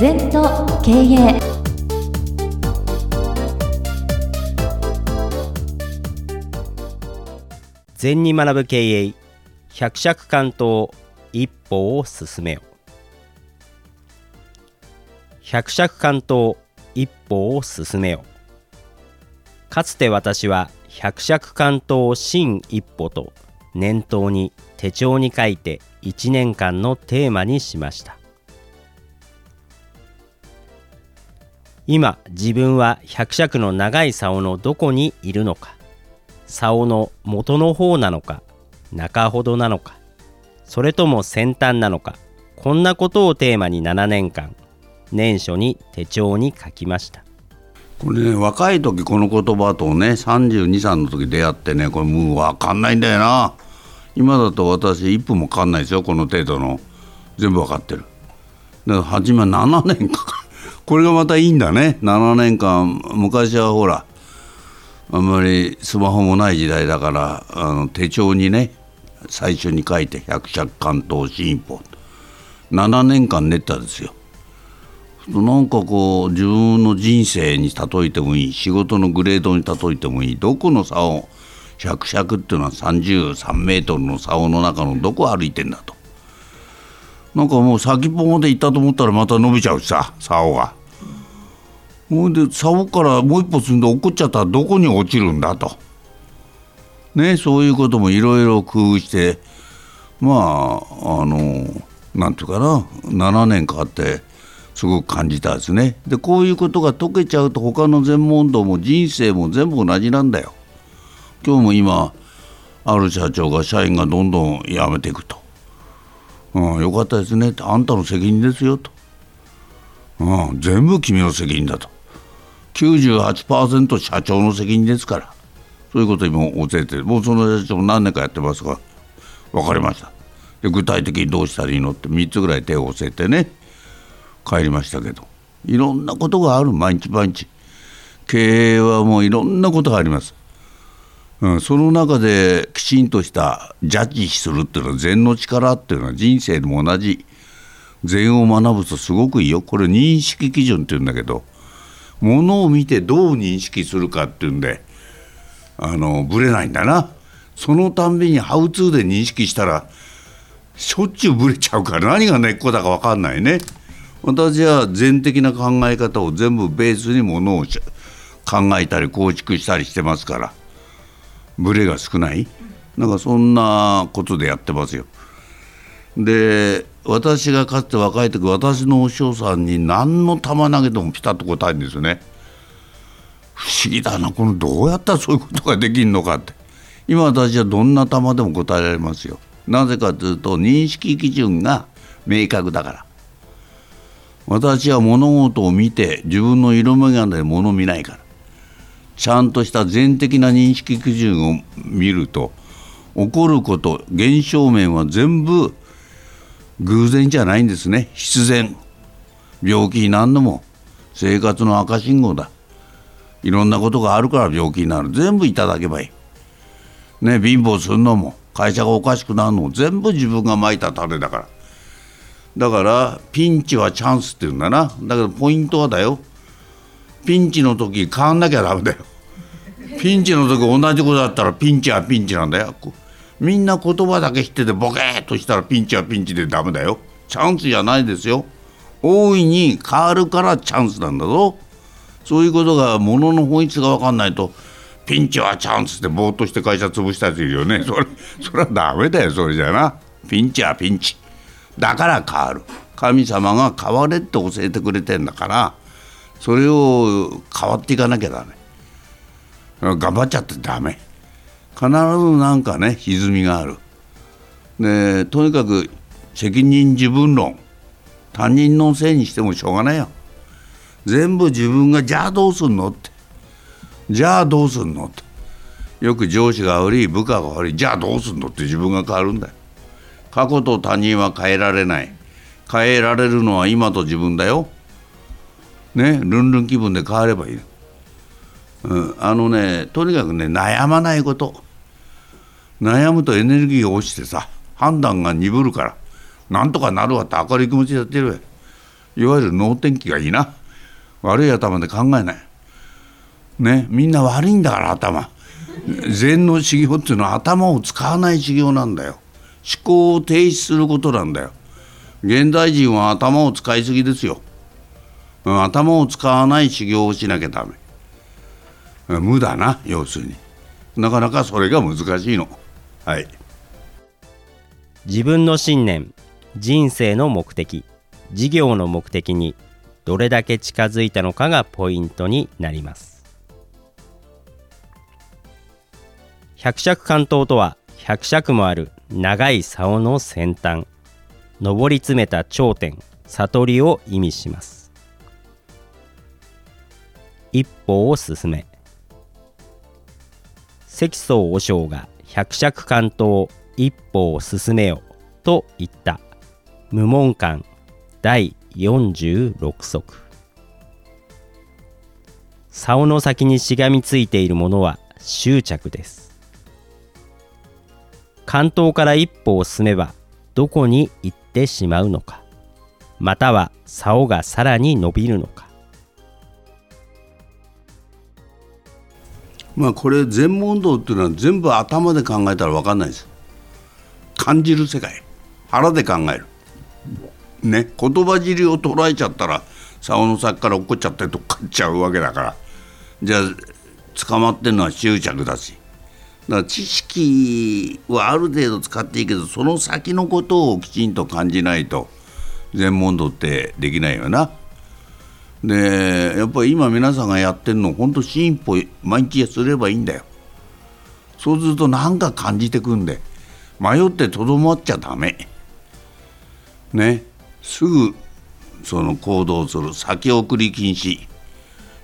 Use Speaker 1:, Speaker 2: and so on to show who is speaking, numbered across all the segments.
Speaker 1: 全と経営
Speaker 2: 禅に学ぶ経営百尺関東一歩を進めよ。百尺関東一歩を進めよ。かつて私は百尺関東新一歩と念頭に手帳に書いて1年間のテーマにしました。今自分は百尺の長い竿のどこにいるのか？竿の元の方なのか？中ほどなのか？それとも先端なのか？こんなことをテーマに7年間年初に手帳に書きました。
Speaker 3: これね若い時この言葉とね32歳の時出会ってねこれもう分かんないんだよな。今だと私1分もかかんないですよこの程度の。全部分かってる。だから初めは7年かかる。これがまたいいんだね。7年間昔はほらあんまりスマホもない時代だからあの手帳にね最初に書いて百尺関東新一歩7年間練ったんですよ。なんかこう自分の人生に例えてもいい仕事のグレードに例えてもいいどこの差を百尺っていうのは33メートルの竿の中のどこ歩いてんだと。なんかもう先っぽまで行ったと思ったらまた伸びちゃうしさ竿が。ほんで竿からもう一歩進んで落っこっちゃったらどこに落ちるんだと。ねそういうこともいろいろ工夫してまああのなんていうかな7年かかってすごく感じたですね。でこういうことが解けちゃうと他の全問答も人生も全部同じなんだよ。今日も今ある社長が社員がどんどん辞めていくと、うん、よかったですね。あんたの責任ですよと、うん、全部君の責任だと。98%社長の責任ですから。そういうことにも教えてもうその社長何年かやってますか。分かりました。で具体的にどうしたらいいのって3つぐらい手を教えてね。帰りましたけど。いろんなことがある。毎日毎日。経営はもういろんなことがあります、うん、その中できちんとしたジャッジするっていうのは禅の力っていうのは人生でも同じ。禅を学ぶとすごくいいよ。これ認識基準っていうんだけど。ものを見てどう認識するかっていうんであのぶれないんだな。そのたんびにハウツーで認識したらしょっちゅうぶれちゃうから何が根っこだか分かんないね。私は全的な考え方を全部ベースにものを考えたり構築したりしてますからブレが少ない。なんかそんなことでやってますよ。で私がかつて若い時私のお師匠さんに何の球投げてもピタッと答えるんですよね。不思議だなこのどうやったらそういうことができるのかって。今私はどんな球でも答えられますよ。なぜかというと認識基準が明確だから。私は物事を見て自分の色眼鏡で物を見ないから。ちゃんとした全的な認識基準を見ると起こること現象面は全部偶然じゃないんですね。必然。病気になるのも。生活の赤信号だ。いろんなことがあるから病気になる。全部いただけばいい。ね貧乏するのも。会社がおかしくなるのも。全部自分がまいた種だから。だからピンチはチャンスって言うんだな。だけどポイントはだよ。ピンチの時変わんなきゃダメだよ。ピンチの時同じことだったらピンチはピンチなんだよ。みんな言葉だけ知っててボケーっとしたらピンチはピンチでダメだよ。チャンスじゃないですよ。大いに変わるからチャンスなんだぞ。そういうことがものの本質が分かんないとピンチはチャンスってぼーっとして会社潰したやついるよね。それそれはダメだよそれじゃな。ピンチはピンチ。だから変わる。神様が変われって教えてくれてんだからそれを変わっていかなきゃダメ。頑張っちゃってダメ。必ずなんかね歪みがある。でとにかく責任自分論。他人のせいにしてもしょうがないよ。全部自分がじゃあどうすんのって。じゃあどうすんのって。よく上司が悪い部下が悪いじゃあどうすんのって。自分が変わるんだよ。過去と他人は変えられない。変えられるのは今と自分だよ。ねルンルン気分で変わればいい、うん、あのねとにかくね悩まないこと。悩むとエネルギーが落ちてさ判断が鈍るからなんとかなるわって明るい気持ちでやってるいわゆる脳天気がいいな。悪い頭で考えない。ねみんな悪いんだから頭。禅の修行っていうのは頭を使わない修行なんだよ。思考を停止することなんだよ。現代人は頭を使いすぎですよ、うん、頭を使わない修行をしなきゃダメ。無だな要するに。なかなかそれが難しいの。はい。
Speaker 2: 自分の信念人生の目的事業の目的にどれだけ近づいたのかがポイントになります。百尺関東とは百尺もある長い竿の先端上り詰めた頂点悟りを意味します。一歩を進め積宗和尚が百尺関東一歩を進めよと言った。無門館第46則。竿の先にしがみついているものは執着です。関東から一歩を進めばどこに行ってしまうのか。または竿がさらに伸びるのか。
Speaker 3: まあこれ全問答っていうのは全部頭で考えたら分かんないです。感じる世界。腹で考える。ね。言葉尻を捉えちゃったら竿の先から落っこっちゃってどっかっちゃうわけだから。じゃあ捕まってるのは執着だし。だから知識はある程度使っていいけどその先のことをきちんと感じないと全問答ってできないよな。でやっぱり今皆さんがやってるの本当進歩毎日すればいいんだよ。そうすると何か感じてくんで迷ってとどまっちゃダメ。ねすぐその行動する先送り禁止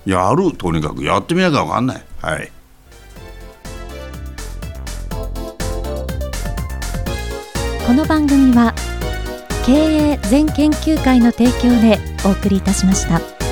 Speaker 3: やるとにかくやってみなきゃ分かんない。はい
Speaker 1: この番組は経営全研究会の提供でお送りいたしました。